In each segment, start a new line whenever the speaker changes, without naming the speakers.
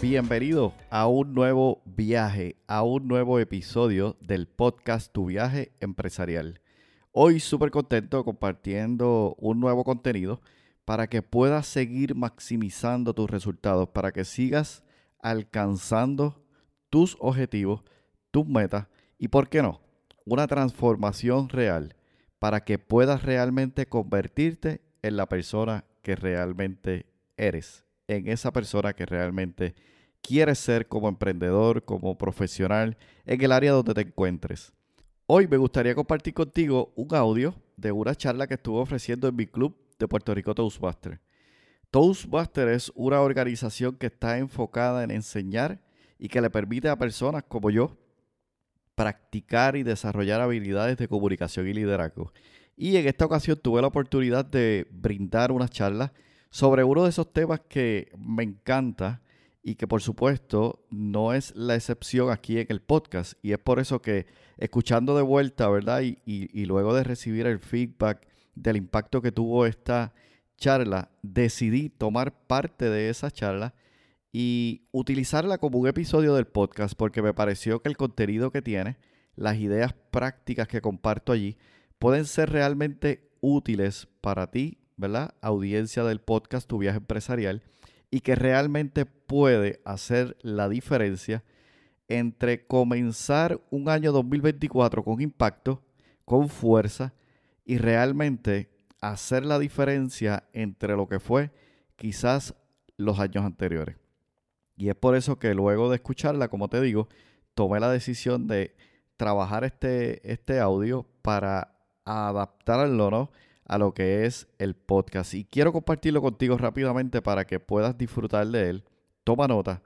bienvenido a un nuevo viaje, a un nuevo episodio del podcast Tu viaje empresarial. Hoy súper contento compartiendo un nuevo contenido para que puedas seguir maximizando tus resultados, para que sigas alcanzando tus objetivos, tus metas y, ¿por qué no? Una transformación real para que puedas realmente convertirte en la persona que realmente eres en esa persona que realmente quieres ser como emprendedor, como profesional, en el área donde te encuentres. Hoy me gustaría compartir contigo un audio de una charla que estuve ofreciendo en mi club de Puerto Rico Toastmaster. Toastmaster es una organización que está enfocada en enseñar y que le permite a personas como yo practicar y desarrollar habilidades de comunicación y liderazgo. Y en esta ocasión tuve la oportunidad de brindar una charla sobre uno de esos temas que me encanta y que por supuesto no es la excepción aquí en el podcast. Y es por eso que escuchando de vuelta, ¿verdad? Y, y, luego de recibir el feedback del impacto que tuvo esta charla, decidí tomar parte de esa charla y utilizarla como un episodio del podcast porque me pareció que el contenido que tiene, las ideas prácticas que comparto allí, pueden ser realmente útiles para ti ¿verdad? Audiencia del podcast Tu Viaje Empresarial y que realmente puede hacer la diferencia entre comenzar un año 2024 con impacto, con fuerza y realmente hacer la diferencia entre lo que fue quizás los años anteriores. Y es por eso que luego de escucharla, como te digo, tomé la decisión de trabajar este, este audio para adaptarlo, ¿no? A lo que es el podcast. Y quiero compartirlo contigo rápidamente para que puedas disfrutar de él. Toma nota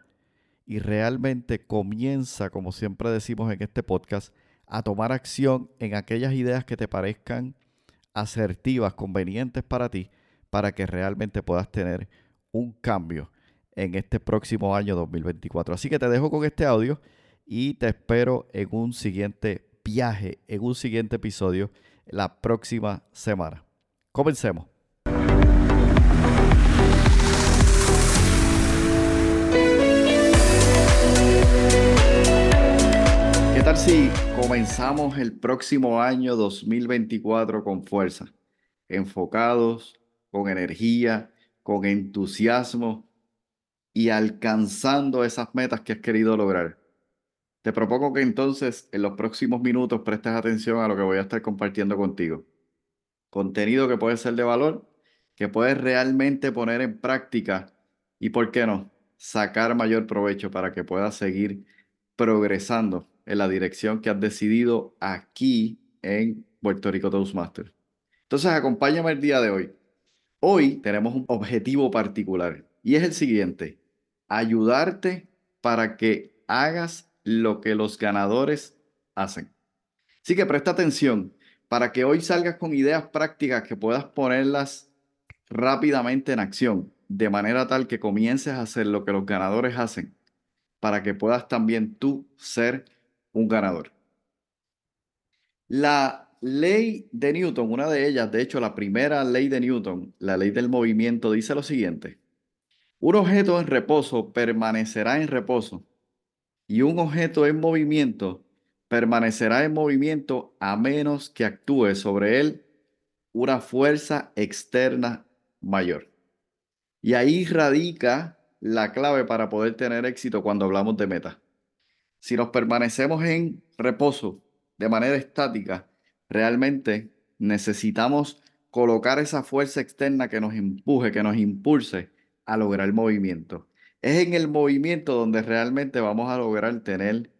y realmente comienza, como siempre decimos en este podcast, a tomar acción en aquellas ideas que te parezcan asertivas, convenientes para ti, para que realmente puedas tener un cambio en este próximo año 2024. Así que te dejo con este audio y te espero en un siguiente viaje, en un siguiente episodio la próxima semana. Comencemos. ¿Qué tal si comenzamos el próximo año 2024 con fuerza, enfocados, con energía, con entusiasmo y alcanzando esas metas que has querido lograr? Te propongo que entonces en los próximos minutos prestes atención a lo que voy a estar compartiendo contigo contenido que puede ser de valor, que puedes realmente poner en práctica y, ¿por qué no?, sacar mayor provecho para que puedas seguir progresando en la dirección que has decidido aquí en Puerto Rico Toastmaster. Entonces, acompáñame el día de hoy. Hoy tenemos un objetivo particular y es el siguiente, ayudarte para que hagas lo que los ganadores hacen. Así que presta atención para que hoy salgas con ideas prácticas que puedas ponerlas rápidamente en acción, de manera tal que comiences a hacer lo que los ganadores hacen, para que puedas también tú ser un ganador. La ley de Newton, una de ellas, de hecho la primera ley de Newton, la ley del movimiento, dice lo siguiente. Un objeto en reposo permanecerá en reposo y un objeto en movimiento permanecerá en movimiento a menos que actúe sobre él una fuerza externa mayor. Y ahí radica la clave para poder tener éxito cuando hablamos de metas. Si nos permanecemos en reposo de manera estática, realmente necesitamos colocar esa fuerza externa que nos empuje, que nos impulse a lograr el movimiento. Es en el movimiento donde realmente vamos a lograr tener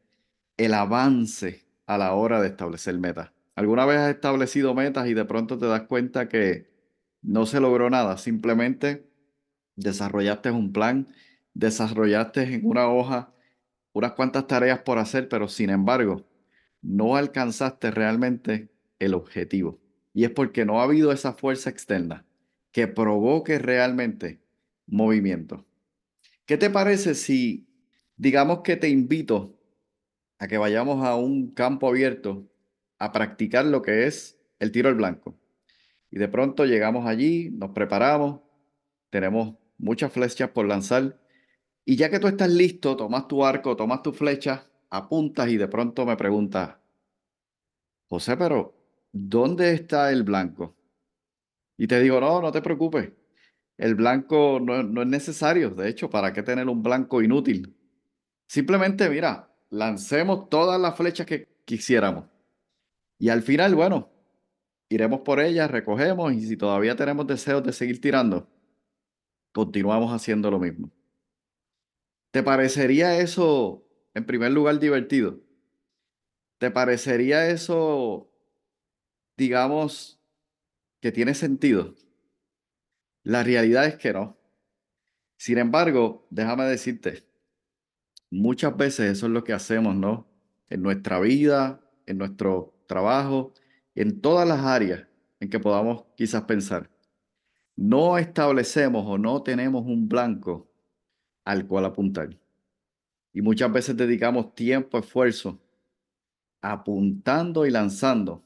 el avance a la hora de establecer metas. ¿Alguna vez has establecido metas y de pronto te das cuenta que no se logró nada? Simplemente desarrollaste un plan, desarrollaste en una hoja unas cuantas tareas por hacer, pero sin embargo, no alcanzaste realmente el objetivo. Y es porque no ha habido esa fuerza externa que provoque realmente movimiento. ¿Qué te parece si, digamos que te invito a que vayamos a un campo abierto a practicar lo que es el tiro al blanco? Y de pronto llegamos allí, nos preparamos, tenemos muchas flechas por lanzar y ya que tú estás listo, tomas tu arco, tomas tu flecha, apuntas y de pronto me preguntas, José, pero ¿dónde está el blanco? Y te digo, no, no te preocupes. El blanco no, no es necesario. De hecho, ¿para qué tener un blanco inútil? Simplemente, mira, lancemos todas las flechas que quisiéramos. Y al final, bueno, iremos por ellas, recogemos y si todavía tenemos deseos de seguir tirando, continuamos haciendo lo mismo. ¿Te parecería eso, en primer lugar, divertido? ¿Te parecería eso, digamos, que tiene sentido? La realidad es que no. Sin embargo, déjame decirte, muchas veces eso es lo que hacemos, ¿no? En nuestra vida, en nuestro trabajo, en todas las áreas en que podamos quizás pensar. No establecemos o no tenemos un blanco al cual apuntar. Y muchas veces dedicamos tiempo, esfuerzo, apuntando y lanzando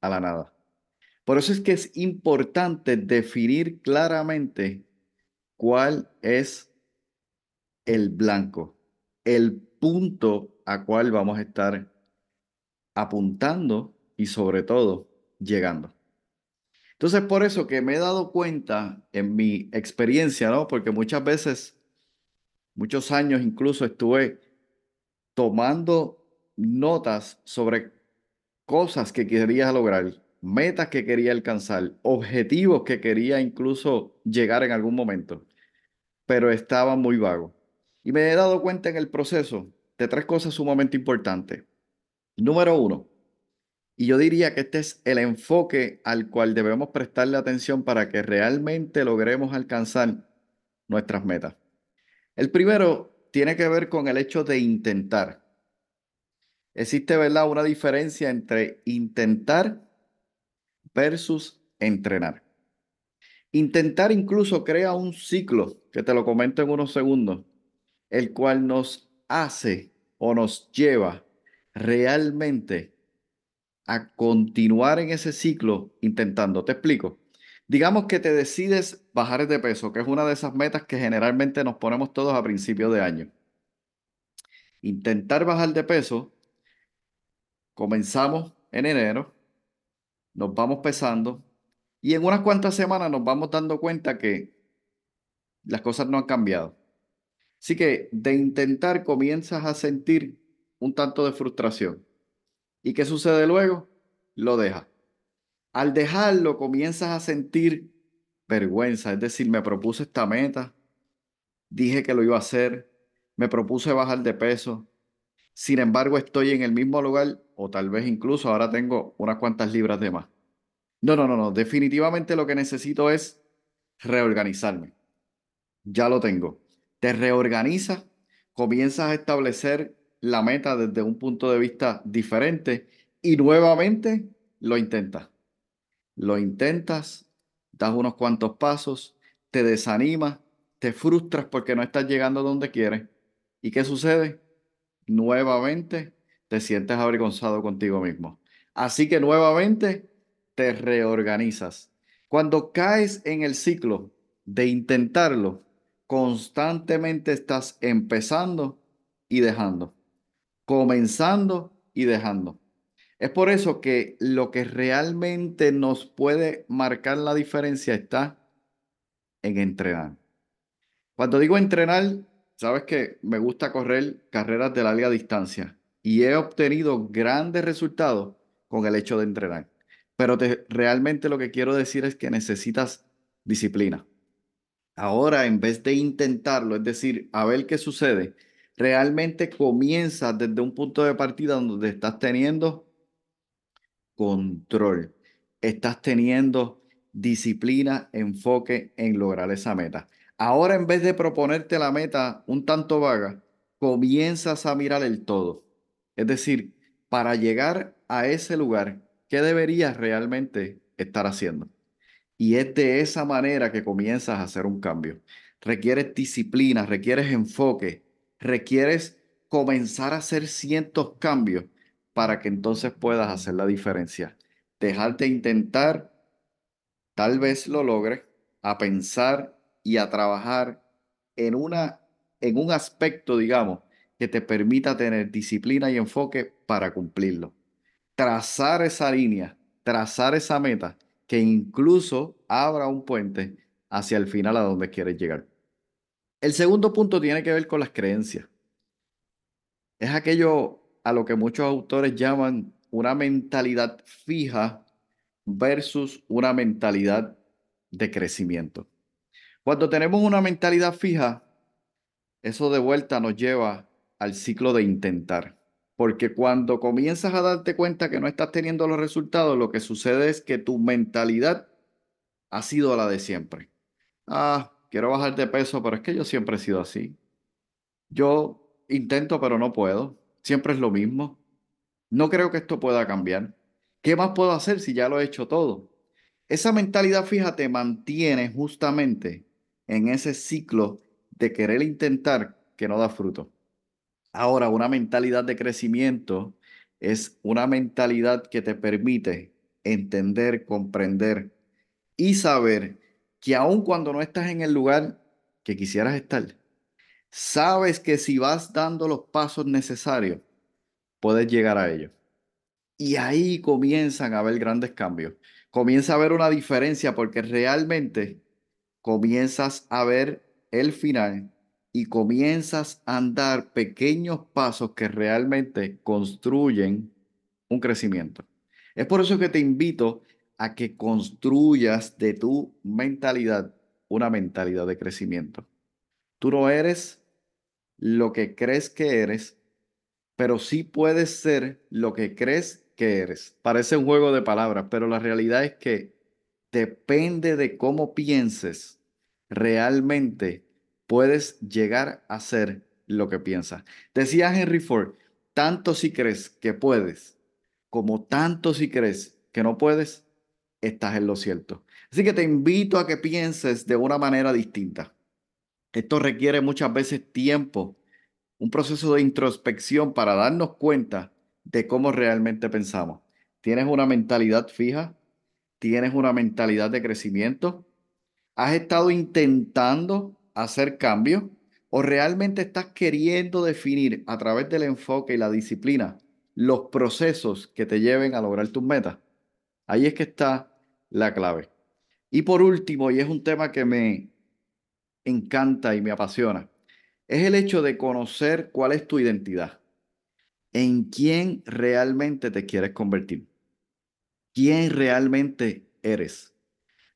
a la nada. Por eso es que es importante definir claramente cuál es el blanco, el punto a cual vamos a estar apuntando y sobre todo llegando. Entonces, por eso que me he dado cuenta en mi experiencia, ¿no? Porque muchas veces muchos años incluso estuve tomando notas sobre cosas que quería lograr, metas que quería alcanzar, objetivos que quería incluso llegar en algún momento, pero estaba muy vago. Y me he dado cuenta en el proceso de tres cosas sumamente importantes. Número uno, y yo diría que este es el enfoque al cual debemos prestarle atención para que realmente logremos alcanzar nuestras metas. El primero tiene que ver con el hecho de intentar. Existe, ¿verdad?, una diferencia entre intentar versus entrenar. Intentar incluso crea un ciclo, que te lo comento en unos segundos, el cual nos hace o nos lleva realmente a continuar en ese ciclo intentando. Te explico. Digamos que te decides bajar de peso, que es una de esas metas que generalmente nos ponemos todos a principio de año. Intentar bajar de peso, comenzamos en enero, nos vamos pesando y en unas cuantas semanas nos vamos dando cuenta que las cosas no han cambiado. Así que de intentar comienzas a sentir un tanto de frustración. ¿Y qué sucede luego? Lo dejas. Al dejarlo, comienzas a sentir vergüenza, es decir, me propuse esta meta, dije que lo iba a hacer, me propuse bajar de peso, sin embargo estoy en el mismo lugar o tal vez incluso ahora tengo unas cuantas libras de más. No, no, no, no, definitivamente lo que necesito es reorganizarme. Ya lo tengo. Te reorganizas, comienzas a establecer la meta desde un punto de vista diferente y nuevamente lo intentas lo intentas, das unos cuantos pasos, te desanimas, te frustras porque no estás llegando donde quieres. ¿Y qué sucede? Nuevamente te sientes avergonzado contigo mismo. Así que nuevamente te reorganizas. Cuando caes en el ciclo de intentarlo, constantemente estás empezando y dejando, comenzando y dejando. Es por eso que lo que realmente nos puede marcar la diferencia está en entrenar. Cuando digo entrenar, sabes que me gusta correr carreras de larga distancia y he obtenido grandes resultados con el hecho de entrenar. Pero te, realmente lo que quiero decir es que necesitas disciplina. Ahora, en vez de intentarlo, es decir, a ver qué sucede, realmente comienza desde un punto de partida donde estás teniendo control, estás teniendo disciplina, enfoque en lograr esa meta. Ahora, en vez de proponerte la meta un tanto vaga, comienzas a mirar el todo. Es decir, para llegar a ese lugar, ¿qué deberías realmente estar haciendo? Y es de esa manera que comienzas a hacer un cambio. Requieres disciplina, requieres enfoque, requieres comenzar a hacer cientos cambios para que entonces puedas hacer la diferencia. Dejarte intentar, tal vez lo logres, a pensar y a trabajar en, una, en un aspecto, digamos, que te permita tener disciplina y enfoque para cumplirlo. Trazar esa línea, trazar esa meta, que incluso abra un puente hacia el final a donde quieres llegar. El segundo punto tiene que ver con las creencias. Es aquello a lo que muchos autores llaman una mentalidad fija versus una mentalidad de crecimiento. Cuando tenemos una mentalidad fija, eso de vuelta nos lleva al ciclo de intentar. Porque cuando comienzas a darte cuenta que no estás teniendo los resultados, lo que sucede es que tu mentalidad ha sido la de siempre. Ah, quiero bajar de peso, pero es que yo siempre he sido así. Yo intento, pero no puedo. Siempre es lo mismo. No creo que esto pueda cambiar. ¿Qué más puedo hacer si ya lo he hecho todo? Esa mentalidad fija te mantiene justamente en ese ciclo de querer intentar que no da fruto. Ahora, una mentalidad de crecimiento es una mentalidad que te permite entender, comprender y saber que aun cuando no estás en el lugar que quisieras estar, sabes que si vas dando los pasos necesarios, puedes llegar a ellos. Y ahí comienzan a haber grandes cambios. Comienza a haber una diferencia porque realmente comienzas a ver el final y comienzas a andar pequeños pasos que realmente construyen un crecimiento. Es por eso que te invito a que construyas de tu mentalidad una mentalidad de crecimiento. Tú no eres lo que crees que eres, pero sí puedes ser lo que crees que eres. Parece un juego de palabras, pero la realidad es que depende de cómo pienses, realmente puedes llegar a ser lo que piensas. Decía Henry Ford, tanto si crees que puedes, como tanto si crees que no puedes, estás en lo cierto. Así que te invito a que pienses de una manera distinta. Esto requiere muchas veces tiempo, un proceso de introspección para darnos cuenta de cómo realmente pensamos. ¿Tienes una mentalidad fija? ¿Tienes una mentalidad de crecimiento? ¿Has estado intentando hacer cambios? ¿O realmente estás queriendo definir a través del enfoque y la disciplina los procesos que te lleven a lograr tus metas? Ahí es que está la clave. Y por último, y es un tema que me encanta y me apasiona, es el hecho de conocer cuál es tu identidad, en quién realmente te quieres convertir, quién realmente eres.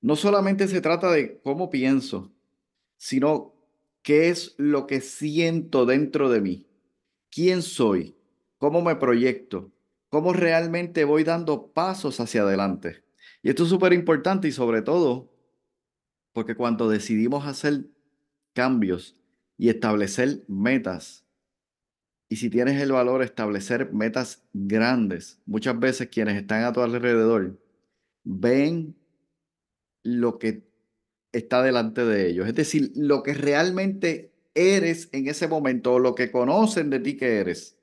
No solamente se trata de cómo pienso, sino qué es lo que siento dentro de mí, quién soy, cómo me proyecto, cómo realmente voy dando pasos hacia adelante. Y esto es súper importante y sobre todo porque cuando decidimos hacer cambios y establecer metas, y si tienes el valor de establecer metas grandes, muchas veces quienes están a tu alrededor ven lo que está delante de ellos, es decir, lo que realmente eres en ese momento lo que conocen de ti que eres.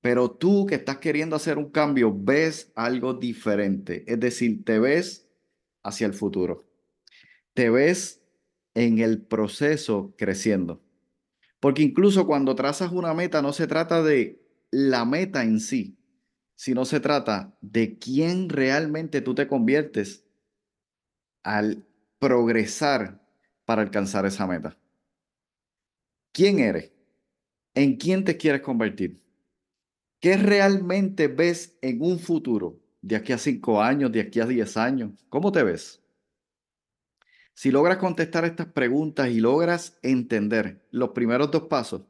Pero tú que estás queriendo hacer un cambio, ves algo diferente. Es decir, te ves hacia el futuro. Te ves en el proceso creciendo. Porque incluso cuando trazas una meta, no se trata de la meta en sí, sino se trata de quién realmente tú te conviertes al progresar para alcanzar esa meta. ¿Quién eres? ¿En quién te quieres convertir? ¿Qué realmente ves en un futuro? De aquí a cinco años, de aquí a diez años. ¿Cómo te ves? Si logras contestar estas preguntas y logras entender los primeros dos pasos,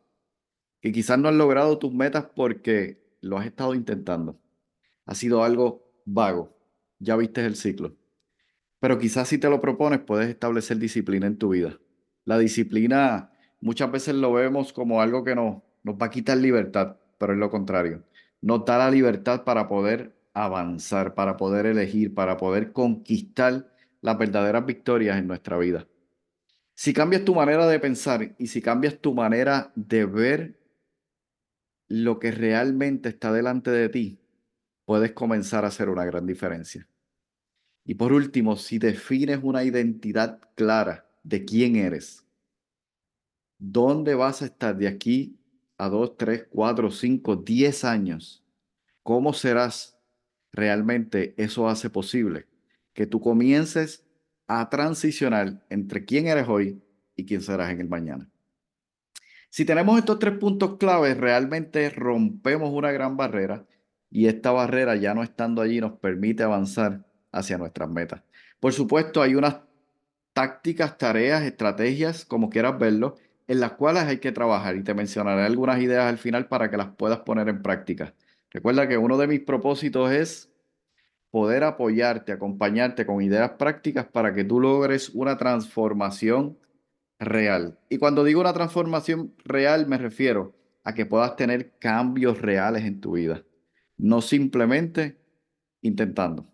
que quizás no has logrado tus metas porque lo has estado intentando. Ha sido algo vago. Ya viste el ciclo. Pero quizás si te lo propones, puedes establecer disciplina en tu vida. La disciplina muchas veces lo vemos como algo que nos, nos va a quitar libertad, pero es lo contrario. Nos da la libertad para poder avanzar, para poder elegir, para poder conquistar las verdaderas victorias en nuestra vida. Si cambias tu manera de pensar y si cambias tu manera de ver lo que realmente está delante de ti, puedes comenzar a hacer una gran diferencia. Y por último, si defines una identidad clara de quién eres, dónde vas a estar de aquí a 2, 3, 4, 5, 10 años, cómo serás realmente, eso hace posible que tú comiences a transicionar entre quién eres hoy y quién serás en el mañana. Si tenemos estos tres puntos claves, realmente rompemos una gran barrera y esta barrera ya no estando allí nos permite avanzar hacia nuestras metas. Por supuesto, hay unas tácticas, tareas, estrategias, como quieras verlo, en las cuales hay que trabajar y te mencionaré algunas ideas al final para que las puedas poner en práctica. Recuerda que uno de mis propósitos es poder apoyarte, acompañarte con ideas prácticas para que tú logres una transformación real. Y cuando digo una transformación real me refiero a que puedas tener cambios reales en tu vida, no simplemente intentando.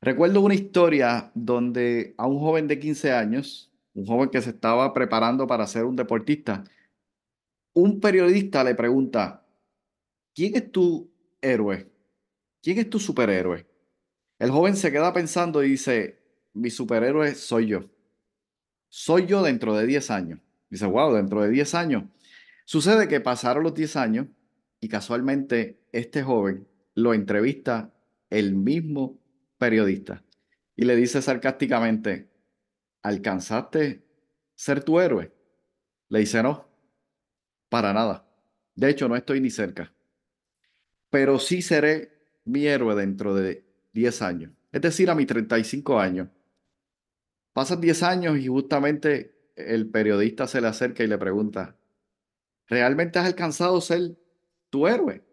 Recuerdo una historia donde a un joven de 15 años, un joven que se estaba preparando para ser un deportista, un periodista le pregunta, ¿quién es tu héroe? ¿Quién es tu superhéroe? El joven se queda pensando y dice, mi superhéroe soy yo soy yo dentro de 10 años. Dice, wow, dentro de 10 años. Sucede que pasaron los 10 años y casualmente este joven lo entrevista el mismo periodista y le dice sarcásticamente, ¿alcanzaste ser tu héroe? Le dice, no, para nada. De hecho, no estoy ni cerca. Pero sí seré mi héroe dentro de 10 años. Es decir, a mis 35 años. Pasan 10 años y justamente el periodista se le acerca y le pregunta, ¿realmente has alcanzado ser tu héroe?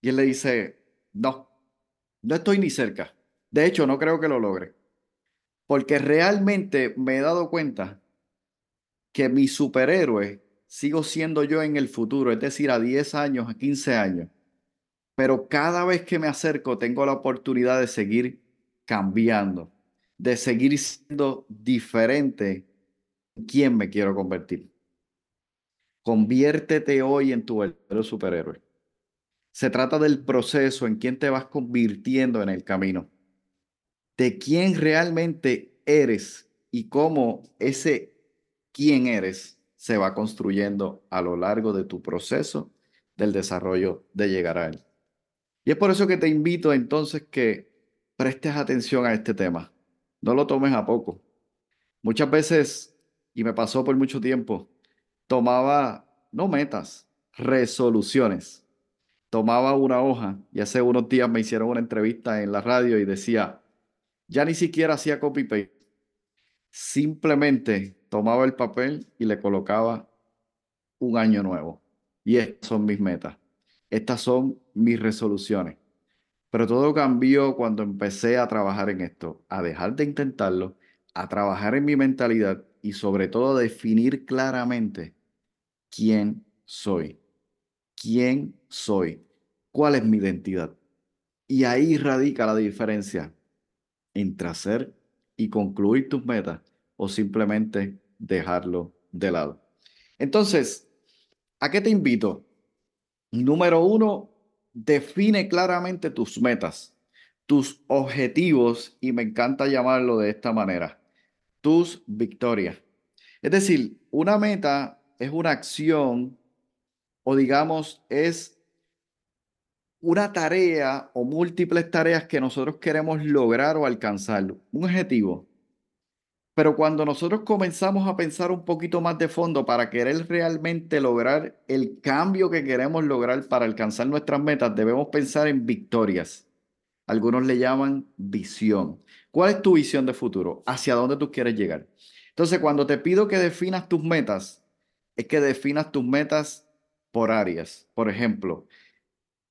Y él le dice, no, no estoy ni cerca. De hecho, no creo que lo logre. Porque realmente me he dado cuenta que mi superhéroe sigo siendo yo en el futuro, es decir, a 10 años, a 15 años. Pero cada vez que me acerco tengo la oportunidad de seguir cambiando de seguir siendo diferente en quién me quiero convertir. Conviértete hoy en tu verdadero superhéroe. Se trata del proceso en quién te vas convirtiendo en el camino. De quién realmente eres y cómo ese quién eres se va construyendo a lo largo de tu proceso del desarrollo de llegar a él. Y es por eso que te invito entonces que prestes atención a este tema. No lo tomes a poco. Muchas veces, y me pasó por mucho tiempo, tomaba, no metas, resoluciones. Tomaba una hoja y hace unos días me hicieron una entrevista en la radio y decía, ya ni siquiera hacía copy-paste. Simplemente tomaba el papel y le colocaba un año nuevo. Y estas son mis metas. Estas son mis resoluciones. Pero todo cambió cuando empecé a trabajar en esto, a dejar de intentarlo, a trabajar en mi mentalidad y sobre todo a definir claramente quién soy. ¿Quién soy? ¿Cuál es mi identidad? Y ahí radica la diferencia entre hacer y concluir tus metas o simplemente dejarlo de lado. Entonces, ¿a qué te invito? Número uno, define claramente tus metas, tus objetivos, y me encanta llamarlo de esta manera, tus victorias. Es decir, una meta es una acción o digamos es una tarea o múltiples tareas que nosotros queremos lograr o alcanzar. Un objetivo Pero cuando nosotros comenzamos a pensar un poquito más de fondo para querer realmente lograr el cambio que queremos lograr para alcanzar nuestras metas, debemos pensar en victorias. Algunos le llaman visión. ¿Cuál es tu visión de futuro? ¿Hacia dónde tú quieres llegar? Entonces, cuando te pido que definas tus metas, es que definas tus metas por áreas. Por ejemplo,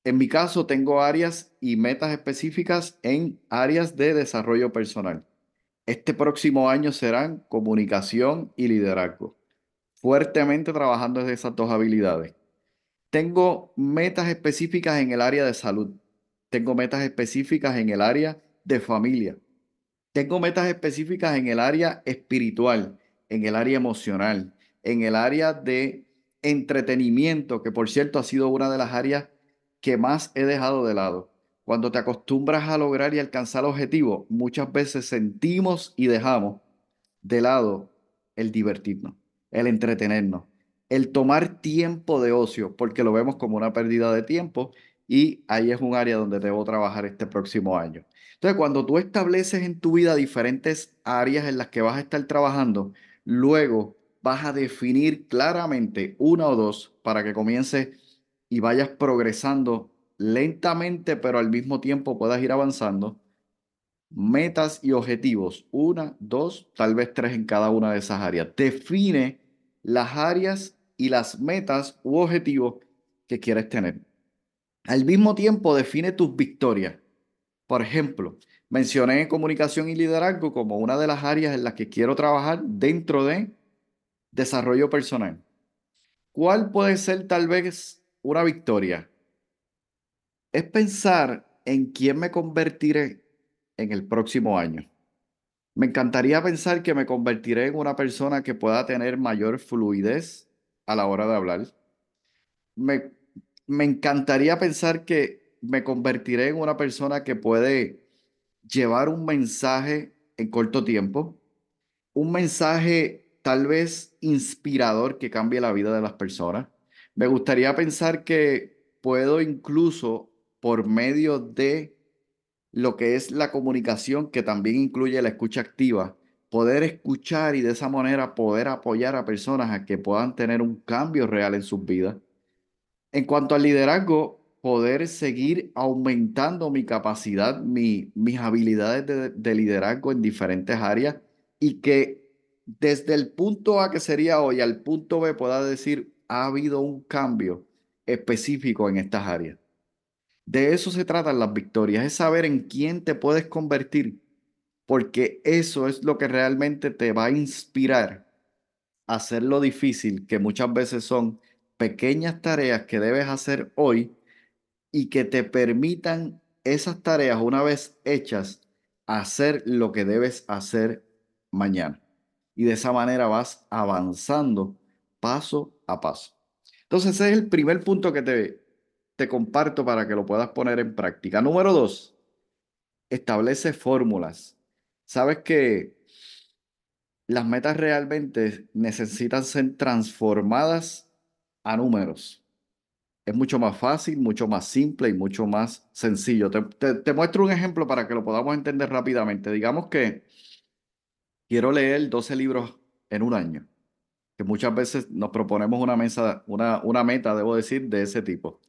en mi caso tengo áreas y metas específicas en áreas de desarrollo personal. Este próximo año serán comunicación y liderazgo, fuertemente trabajando en esas dos habilidades. Tengo metas específicas en el área de salud. Tengo metas específicas en el área de familia. Tengo metas específicas en el área espiritual, en el área emocional, en el área de entretenimiento, que por cierto ha sido una de las áreas que más he dejado de lado. Cuando te acostumbras a lograr y alcanzar objetivos, muchas veces sentimos y dejamos de lado el divertirnos, el entretenernos, el tomar tiempo de ocio, porque lo vemos como una pérdida de tiempo y ahí es un área donde debo trabajar este próximo año. Entonces, cuando tú estableces en tu vida diferentes áreas en las que vas a estar trabajando, luego vas a definir claramente una o dos para que comiences y vayas progresando lentamente, pero al mismo tiempo puedas ir avanzando. Metas y objetivos, una, dos, tal vez tres en cada una de esas áreas. Define las áreas y las metas u objetivos que quieres tener. Al mismo tiempo, define tus victorias. Por ejemplo, mencioné comunicación y liderazgo como una de las áreas en las que quiero trabajar dentro de desarrollo personal. ¿Cuál puede ser tal vez una victoria? Es pensar en quién me convertiré en el próximo año. Me encantaría pensar que me convertiré en una persona que pueda tener mayor fluidez a la hora de hablar. Me me encantaría pensar que me convertiré en una persona que puede llevar un mensaje en corto tiempo, un mensaje tal vez inspirador que cambie la vida de las personas. Me gustaría pensar que puedo incluso por medio de lo que es la comunicación, que también incluye la escucha activa, poder escuchar y de esa manera poder apoyar a personas a que puedan tener un cambio real en sus vidas. En cuanto al liderazgo, poder seguir aumentando mi capacidad, mis habilidades de, de liderazgo en diferentes áreas y que desde el punto A que sería hoy al punto B pueda decir, ha habido un cambio específico en estas áreas. De eso se tratan las victorias, es saber en quién te puedes convertir, porque eso es lo que realmente te va a inspirar a hacer lo difícil, que muchas veces son pequeñas tareas que debes hacer hoy y que te permitan esas tareas una vez hechas hacer lo que debes hacer mañana. Y de esa manera vas avanzando paso a paso. Entonces ese es el primer punto que te, te comparto para que lo puedas poner en práctica. Número dos, establece fórmulas. Sabes que las metas realmente necesitan ser transformadas a números. Es mucho más fácil, mucho más simple y mucho más sencillo. Te, muestro un ejemplo para que lo podamos entender rápidamente. Digamos que quiero leer 12 libros en un año, muchas veces nos proponemos una, mesa, una, una meta, debo decir, de ese tipo.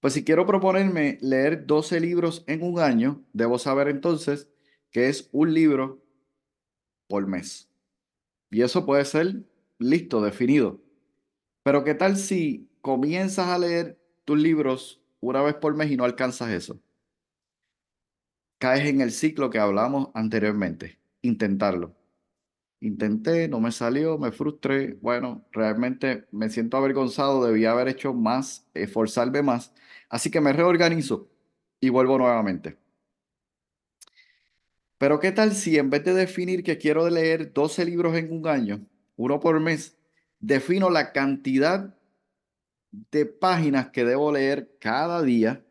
Pues si quiero proponerme leer 12 libros en un año, debo saber entonces que es un libro por mes. Y eso puede ser listo, definido. Pero ¿qué tal si comienzas a leer tus libros una vez por mes y no alcanzas eso? Caes en el ciclo que hablamos anteriormente. Intentarlo. Intenté, no me salió, me frustré. Bueno, realmente me siento avergonzado, debía haber hecho más, esforzarme más. Así que me reorganizo y vuelvo nuevamente. Pero ¿qué tal si en vez de definir que quiero leer 12 libros en un año, uno por mes, defino la cantidad de páginas que debo leer cada día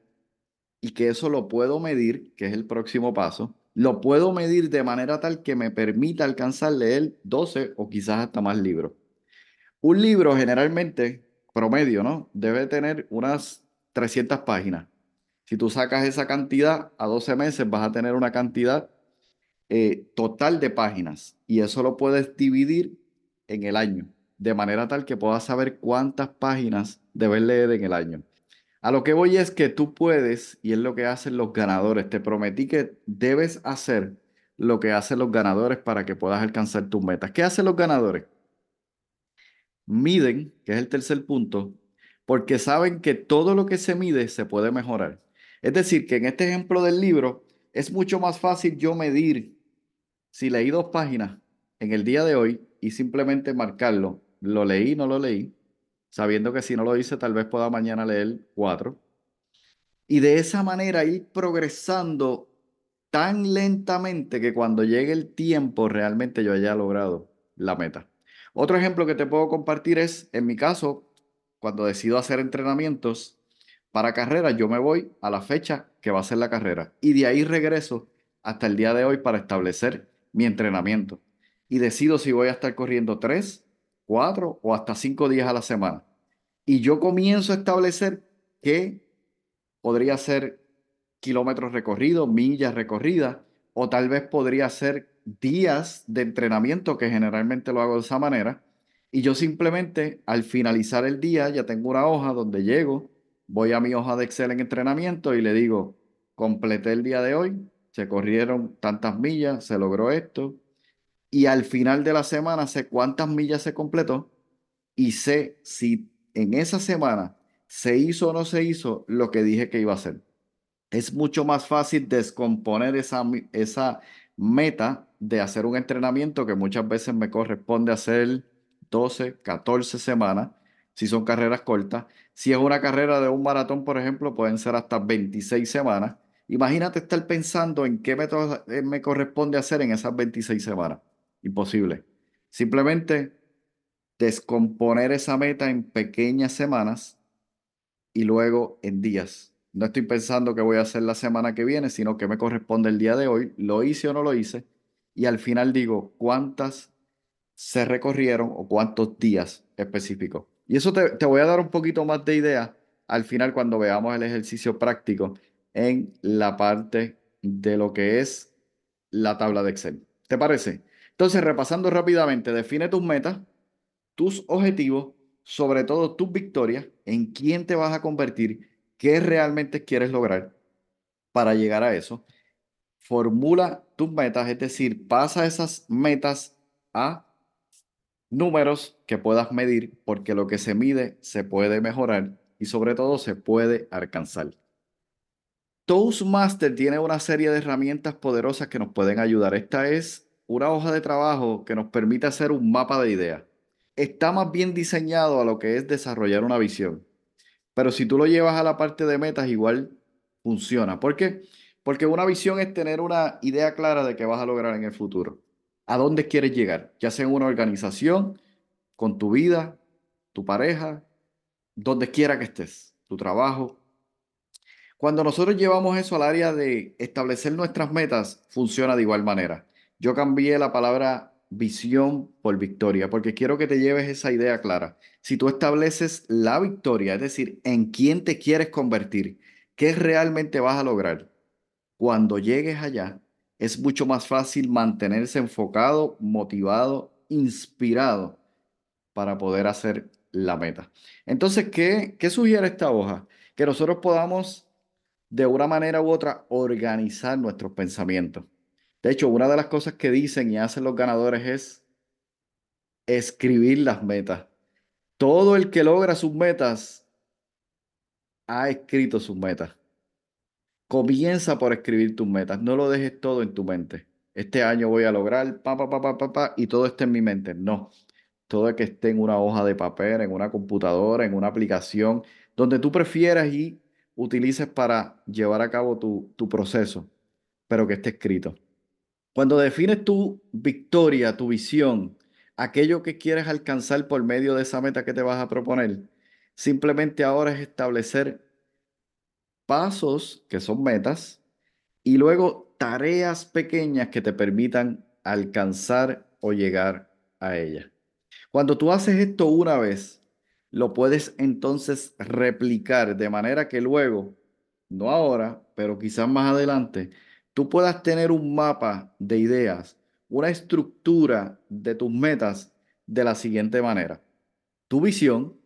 y que eso lo puedo medir, que es el próximo paso. Lo puedo medir de manera tal que me permita alcanzar leer 12 o quizás hasta más libros. Un libro generalmente, promedio, ¿no? Debe tener unas 300 páginas. Si tú sacas esa cantidad a 12 meses, vas a tener una cantidad eh, total de páginas y eso lo puedes dividir en el año, de manera tal que puedas saber cuántas páginas debes leer en el año. A lo que voy es que tú puedes, y es lo que hacen los ganadores, te prometí que debes hacer lo que hacen los ganadores para que puedas alcanzar tus metas. ¿Qué hacen los ganadores? Miden, que es el tercer punto, porque saben que todo lo que se mide se puede mejorar. Es decir, que en este ejemplo del libro es mucho más fácil yo medir si leí dos páginas en el día de hoy y simplemente marcarlo, lo leí, no lo leí, sabiendo que si no lo hice tal vez pueda mañana leer cuatro. Y de esa manera ir progresando tan lentamente que cuando llegue el tiempo realmente yo haya logrado la meta. Otro ejemplo que te puedo compartir es, en mi caso, cuando decido hacer entrenamientos para carreras, yo me voy a la fecha que va a ser la carrera y de ahí regreso hasta el día de hoy para establecer mi entrenamiento. Y decido si voy a estar corriendo tres, cuatro o hasta cinco días a la semana. Y yo comienzo a establecer qué podría ser kilómetros recorridos, millas recorridas, o tal vez podría ser días de entrenamiento, que generalmente lo hago de esa manera. Y yo simplemente al finalizar el día ya tengo una hoja donde llego, voy a mi hoja de Excel en entrenamiento y le digo, completé el día de hoy, se corrieron tantas millas, se logró esto. Y al final de la semana sé cuántas millas se completó y sé si en esa semana se hizo o no se hizo lo que dije que iba a hacer es mucho más fácil descomponer esa, esa meta de hacer un entrenamiento que muchas veces me corresponde hacer 12, 14 semanas, si son carreras cortas. Si es una carrera de un maratón, por ejemplo, pueden ser hasta 26 semanas. Imagínate estar pensando en qué método eh, me corresponde hacer en esas 26 semanas. Imposible. Simplemente descomponer esa meta en pequeñas semanas y luego en días no estoy pensando qué voy a hacer la semana que viene, sino que me corresponde el día de hoy. Lo hice o no lo hice. Y al final digo cuántas se recorrieron o cuántos días específicos. Y eso te, te voy a dar un poquito más de idea al final cuando veamos el ejercicio práctico en la parte de lo que es la tabla de Excel. ¿Te parece? Entonces, repasando rápidamente, define tus metas, tus objetivos, sobre todo tus victorias, en quién te vas a convertir qué realmente quieres lograr para llegar a eso. Formula tus metas, es decir, pasa esas metas a números que puedas medir, porque lo que se mide se puede mejorar y sobre todo se puede alcanzar. Toastmaster tiene una serie de herramientas poderosas que nos pueden ayudar. Esta es una hoja de trabajo que nos permite hacer un mapa de ideas. Está más bien diseñado a lo que es desarrollar una visión. Pero si tú lo llevas a la parte de metas, igual funciona. ¿Por qué? Porque una visión es tener una idea clara de qué vas a lograr en el futuro. ¿A dónde quieres llegar? Ya sea en una organización, con tu vida, tu pareja, donde quiera que estés, tu trabajo. Cuando nosotros llevamos eso al área de establecer nuestras metas, funciona de igual manera. Yo cambié la palabra visión por victoria, porque quiero que te lleves esa idea clara. Si tú estableces la victoria, es decir, en quién te quieres convertir, qué realmente vas a lograr, cuando llegues allá, es mucho más fácil mantenerse enfocado, motivado, inspirado para poder hacer la meta. Entonces, ¿qué, qué sugiere esta hoja? Que nosotros podamos de una manera u otra organizar nuestros pensamientos. De hecho, una de las cosas que dicen y hacen los ganadores es escribir las metas. Todo el que logra sus metas ha escrito sus metas. Comienza por escribir tus metas. No lo dejes todo en tu mente. Este año voy a lograr, pa, pa, pa, pa, pa, pa, y todo está en mi mente. No. Todo que esté en una hoja de papel, en una computadora, en una aplicación, donde tú prefieras y utilices para llevar a cabo tu, tu proceso, pero que esté escrito. Cuando defines tu victoria, tu visión, aquello que quieres alcanzar por medio de esa meta que te vas a proponer, simplemente ahora es establecer pasos que son metas y luego tareas pequeñas que te permitan alcanzar o llegar a ella. Cuando tú haces esto una vez, lo puedes entonces replicar de manera que luego, no ahora, pero quizás más adelante, tú puedas tener un mapa de ideas, una estructura de tus metas de la siguiente manera. Tu visión,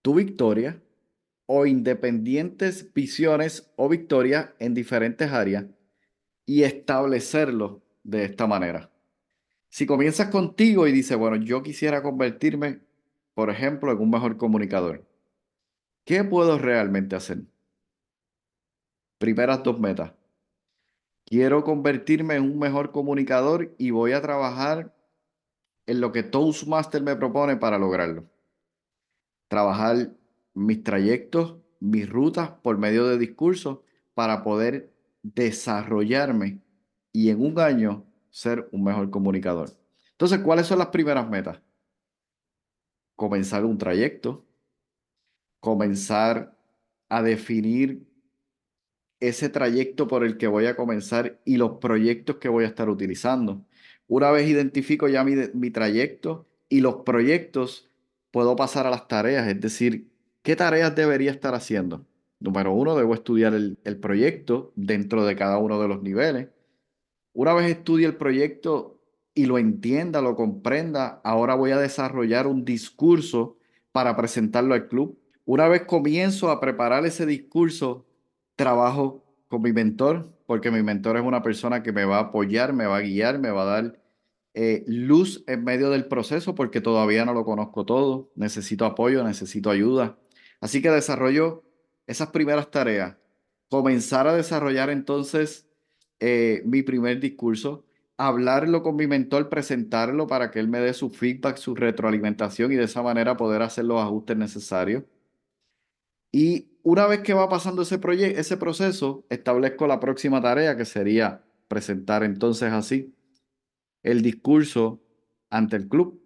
tu victoria o independientes visiones o victorias en diferentes áreas y establecerlo de esta manera. Si comienzas contigo y dices, bueno, yo quisiera convertirme, por ejemplo, en un mejor comunicador, ¿qué puedo realmente hacer? Primeras dos metas. Quiero convertirme en un mejor comunicador y voy a trabajar en lo que Toastmaster me propone para lograrlo. Trabajar mis trayectos, mis rutas por medio de discursos para poder desarrollarme y en un año ser un mejor comunicador. Entonces, ¿cuáles son las primeras metas? Comenzar un trayecto, comenzar a definir ese trayecto por el que voy a comenzar y los proyectos que voy a estar utilizando. Una vez identifico ya mi, mi trayecto y los proyectos, puedo pasar a las tareas, es decir, ¿qué tareas debería estar haciendo? Número uno, debo estudiar el, el proyecto dentro de cada uno de los niveles. Una vez estudie el proyecto y lo entienda, lo comprenda, ahora voy a desarrollar un discurso para presentarlo al club. Una vez comienzo a preparar ese discurso, trabajo con mi mentor, porque mi mentor es una persona que me va a apoyar, me va a guiar, me va a dar eh, luz en medio del proceso, porque todavía no lo conozco todo, necesito apoyo, necesito ayuda. Así que desarrollo esas primeras tareas, comenzar a desarrollar entonces eh, mi primer discurso, hablarlo con mi mentor, presentarlo para que él me dé su feedback, su retroalimentación y de esa manera poder hacer los ajustes necesarios. Y una vez que va pasando ese, ese proceso, establezco la próxima tarea que sería presentar entonces así el discurso ante el club.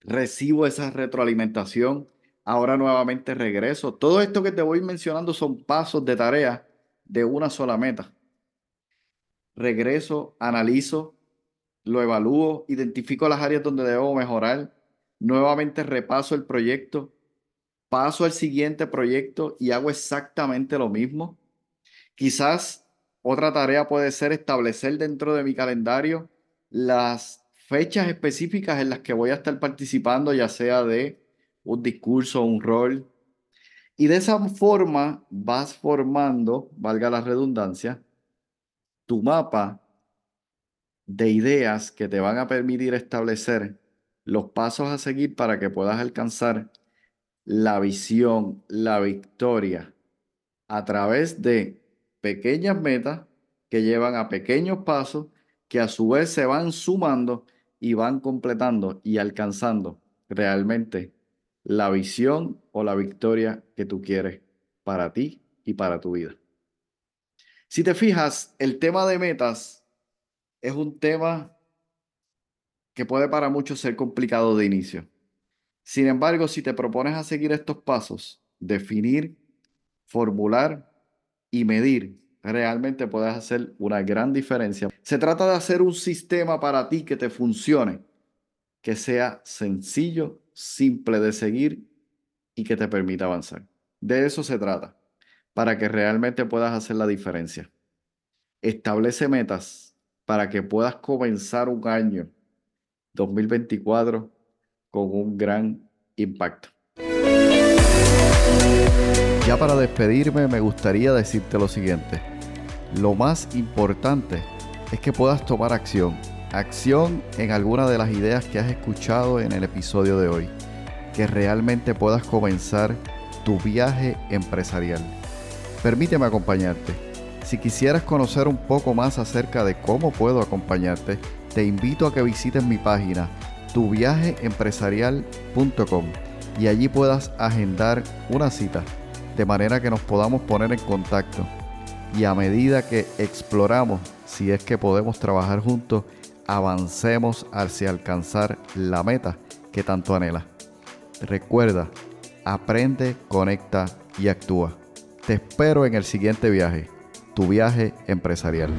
Recibo esa retroalimentación. Ahora nuevamente regreso. Todo esto que te voy mencionando son pasos de tarea de una sola meta. Regreso, analizo, lo evalúo, identifico las áreas donde debo mejorar. Nuevamente repaso el proyecto paso al siguiente proyecto y hago exactamente lo mismo. Quizás otra tarea puede ser establecer dentro de mi calendario las fechas específicas en las que voy a estar participando, ya sea de un discurso, un rol. Y de esa forma vas formando, valga la redundancia, tu mapa de ideas que te van a permitir establecer los pasos a seguir para que puedas alcanzar la visión, la victoria, a través de pequeñas metas que llevan a pequeños pasos que a su vez se van sumando y van completando y alcanzando realmente la visión o la victoria que tú quieres para ti y para tu vida. Si te fijas, el tema de metas es un tema que puede para muchos ser complicado de inicio. Sin embargo, si te propones a seguir estos pasos, definir, formular y medir, realmente puedes hacer una gran diferencia. Se trata de hacer un sistema para ti que te funcione, que sea sencillo, simple de seguir y que te permita avanzar. De eso se trata, para que realmente puedas hacer la diferencia. Establece metas para que puedas comenzar un año 2024 con un gran impacto. Ya para despedirme me gustaría decirte lo siguiente. Lo más importante es que puedas tomar acción. Acción en alguna de las ideas que has escuchado en el episodio de hoy. Que realmente puedas comenzar tu viaje empresarial. Permíteme acompañarte. Si quisieras conocer un poco más acerca de cómo puedo acompañarte, te invito a que visites mi página tuviajeempresarial.com y allí puedas agendar una cita de manera que nos podamos poner en contacto y a medida que exploramos si es que podemos trabajar juntos, avancemos hacia alcanzar la meta que tanto anhela. Recuerda, aprende, conecta y actúa. Te espero en el siguiente viaje, tu viaje empresarial.